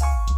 you